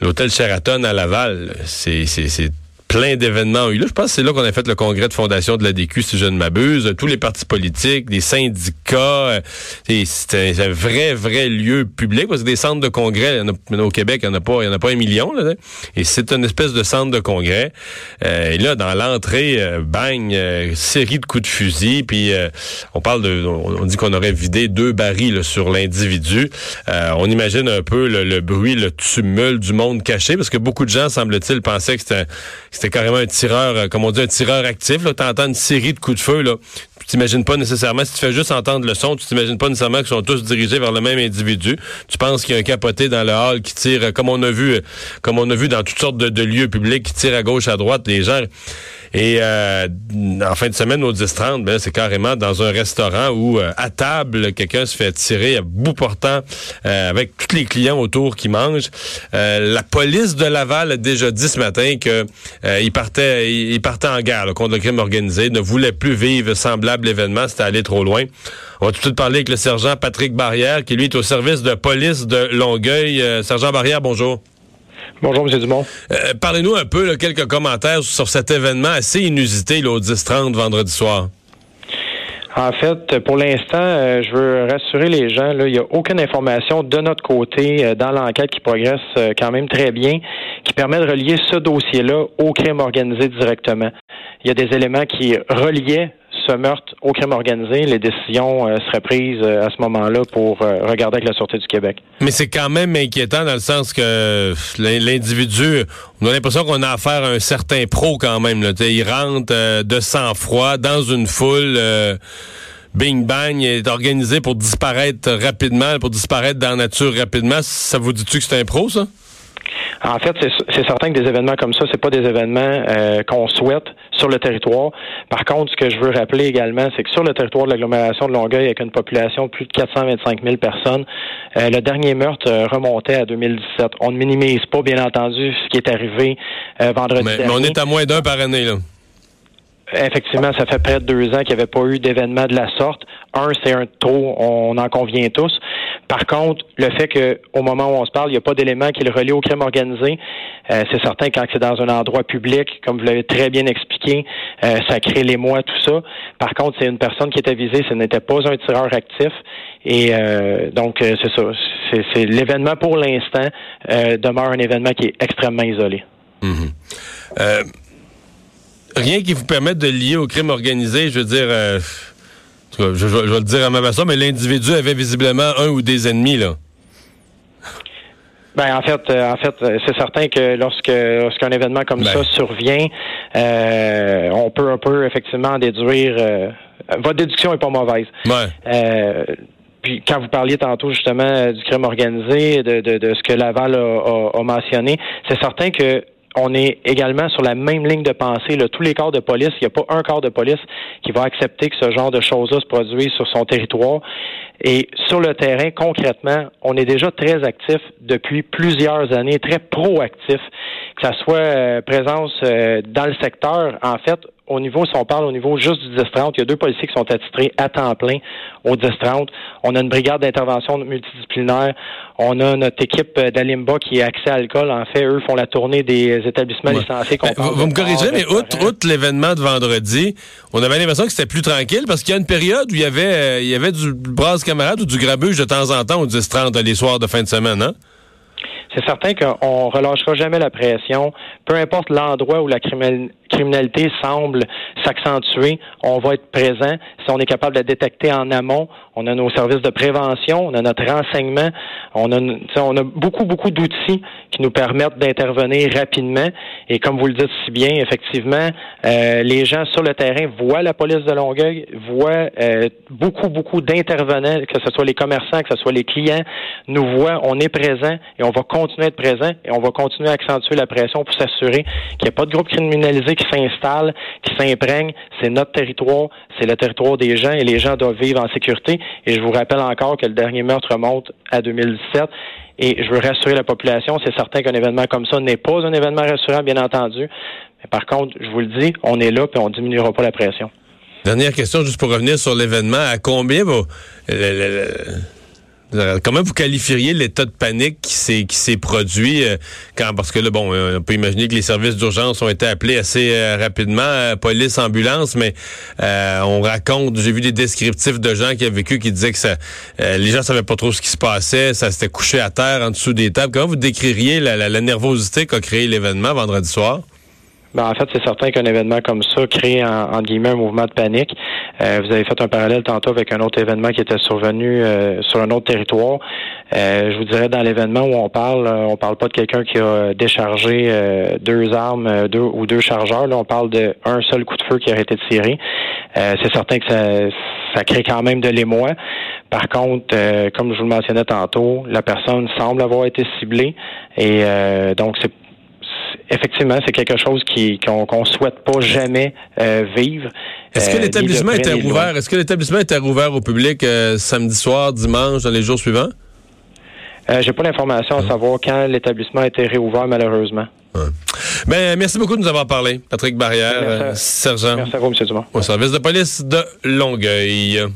L'hôtel Sheraton à Laval, c'est plein d'événements eu Je pense que c'est là qu'on a fait le congrès de fondation de la DQ, si je ne m'abuse. Tous les partis politiques, les syndicats. Euh, c'est un, vrai, vrai lieu public. Parce que des centres de congrès, au Québec, il n'y en a pas, il en a pas un million. Là, et c'est une espèce de centre de congrès. Euh, et là, dans l'entrée, euh, bang, série de coups de fusil. Puis on parle de, on, dit qu'on aurait vidé deux barils sur l'individu. on imagine un peu le, bruit, le tumulte du monde caché, parce que beaucoup de gens, semble-t-il, pensaient que c'était c'était carrément un tireur, euh, comme on dit, un tireur actif. Tu entends une série de coups de feu. Là. Tu t'imagines pas nécessairement, si tu fais juste entendre le son, tu t'imagines pas nécessairement qu'ils sont tous dirigés vers le même individu. Tu penses qu'il y a un capoté dans le hall qui tire, euh, comme on a vu, euh, comme on a vu dans toutes sortes de, lieux publics, qui tire à gauche, à droite. Les gens et euh, en fin de semaine, au 10-30, ben, c'est carrément dans un restaurant où, à table, quelqu'un se fait tirer à bout portant euh, avec tous les clients autour qui mangent. la police de Laval a déjà dit ce matin que il partait, il partait en guerre contre le crime organisé, ne voulait plus vivre semblable événement, c'était aller trop loin. On va tout de suite parler avec le sergent Patrick Barrière, qui lui est au service de police de Longueuil. sergent Barrière, bonjour. Bonjour, M. Dumont. Euh, parlez-nous un peu, quelques commentaires sur cet événement assez inusité là, au 10-30 vendredi soir. En fait, pour l'instant, euh, je veux rassurer les gens, il n'y a aucune information de notre côté euh, dans l'enquête qui progresse quand même très bien, qui permet de relier ce dossier-là au crime organisé directement. Il y a des éléments qui reliaient meurtre au crime organisé, les décisions euh, seraient prises euh, à ce moment-là pour euh, regarder avec la Sûreté du Québec. Mais c'est quand même inquiétant dans le sens que l'individu, on a l'impression qu'on a affaire à un certain pro quand même. Il rentre de sang-froid dans une foule. Bing bang est organisé pour disparaître rapidement, pour disparaître dans la nature rapidement. Ça vous dit-tu que c'est un pro, ça? En fait, c'est certain que des événements comme ça, c'est pas des événements euh, qu'on souhaite sur le territoire. Par contre, ce que je veux rappeler également, c'est que sur le territoire de l'agglomération de Longueuil, avec une population de plus de 425 000 personnes, euh, le dernier meurtre euh, remontait à 2017. On ne minimise pas, bien entendu, ce qui est arrivé vendredi mais, dernier. Mais on est à moins d'un par année, là. Effectivement, ça fait près de deux ans qu'il n'y avait pas eu d'événement de la sorte. Un, c'est un taux, on en convient tous. Par contre, le fait qu'au moment où on se parle, il n'y a pas d'élément qui le relie au crime organisé, euh, c'est certain quand c'est dans un endroit public, comme vous l'avez très bien expliqué, euh, ça crée l'émoi, tout ça. Par contre, c'est une personne qui était visée, ce n'était pas un tireur actif. Et euh, donc, c'est ça. C'est l'événement pour l'instant demeure un événement qui est extrêmement isolé. Mm-hmm rien qui vous permette de lier au crime organisé, je veux dire, euh, je, vais le dire à ma façon, mais l'individu avait visiblement un ou des ennemis, là. Ben en fait, euh, en fait, c'est certain que lorsque lorsqu'un événement comme ben. ça survient, euh, on peut un peu effectivement déduire. votre déduction est pas mauvaise. Ouais. puis quand vous parliez tantôt justement du crime organisé, de, de, ce que Laval a mentionné, c'est certain que on est également sur la même ligne de pensée. Là. Tous les corps de police, il n'y a pas un corps de police qui va accepter que ce genre de choses-là se produise sur son territoire. Et sur le terrain, concrètement, on est déjà très actif depuis plusieurs années, très proactif, que ça soit euh, présence euh, dans le secteur. En fait, au niveau, si on parle au niveau juste du 10-30, il y a deux policiers qui sont attitrés à temps plein au 10-30. On a une brigade d'intervention multidisciplinaire. On a notre équipe d'Alimba qui est accès à l'alcool. En fait, eux font la tournée des établissements licenciés. Ben, vous, me corrigerez, mais outre, l'événement de vendredi, on avait l'impression que c'était plus tranquille parce qu'il y a une période où il y avait, euh, il y avait du brasse camarade ou du grabuge de temps en temps au 10-30 les soirs de fin de semaine, hein? C'est certain qu'on relâchera jamais la pression. Peu importe l'endroit où la criminalité semble s'accentuer, on va être présent. Si on est capable de la détecter en amont, on a nos services de prévention, on a notre renseignement, on a, on a beaucoup, beaucoup d'outils qui nous permettent d'intervenir rapidement. Et comme vous le dites si bien, effectivement, euh, les gens sur le terrain voient la police de Longueuil, voient euh, beaucoup, beaucoup d'intervenants, que ce soit les commerçants, que ce soit les clients, nous voient, on est présent et on va continuer à être présent et on va continuer à accentuer la pression pour s'assurer qu'il n'y a pas de groupe criminalisé qui s'installe, qui s'imprègne. C'est notre territoire, c'est le territoire des gens et les gens doivent vivre en sécurité. Et je vous rappelle encore que le dernier meurtre remonte à 2017 et je veux rassurer la population. C'est certain qu'un événement comme ça n'est pas un événement rassurant, bien entendu. Mais par contre, je vous le dis, on est là et on diminuera pas la pression. Dernière question, juste pour revenir sur l'événement. À combien va... Comment vous qualifieriez l'état de panique qui s'est qui s'est produit euh, quand parce que là bon euh, on peut imaginer que les services d'urgence ont été appelés assez euh, rapidement police ambulance mais on raconte j'ai vu des descriptifs de gens qui ont vécu qui disaient que ça les gens savaient pas trop ce qui se passait ça s'était couché à terre en dessous des tables comment vous décririez la, la, la nervosité qu'a créé l'événement vendredi soir? Ben, en fait, c'est certain qu'un événement comme ça crée, en, entre guillemets, un mouvement de panique. Euh, vous avez fait un parallèle tantôt avec un autre événement qui était survenu euh, sur un autre territoire. Euh, je vous dirais, dans l'événement où on parle, on parle pas de quelqu'un qui a déchargé deux armes deux ou deux chargeurs. Là, on parle d'un seul coup de feu qui a été tiré. c'est certain que ça, ça crée quand même de l'émoi. Par contre, comme je vous le mentionnais tantôt, la personne semble avoir été ciblée et donc c'est effectivement, c'est quelque chose qui qu'on ne souhaite pas jamais euh, vivre. Est-ce que euh, l'établissement était rouvert? Est-ce que l'établissement était rouvert au public euh, samedi soir, dimanche, dans les jours suivants? Euh, J'ai pas l'information à hum. savoir quand l'établissement a été réouvert, malheureusement. Ben, merci beaucoup de nous avoir parlé, Patrick Barrière, sergent. Merci à vous, M. Dumont. Au service de police de Longueuil.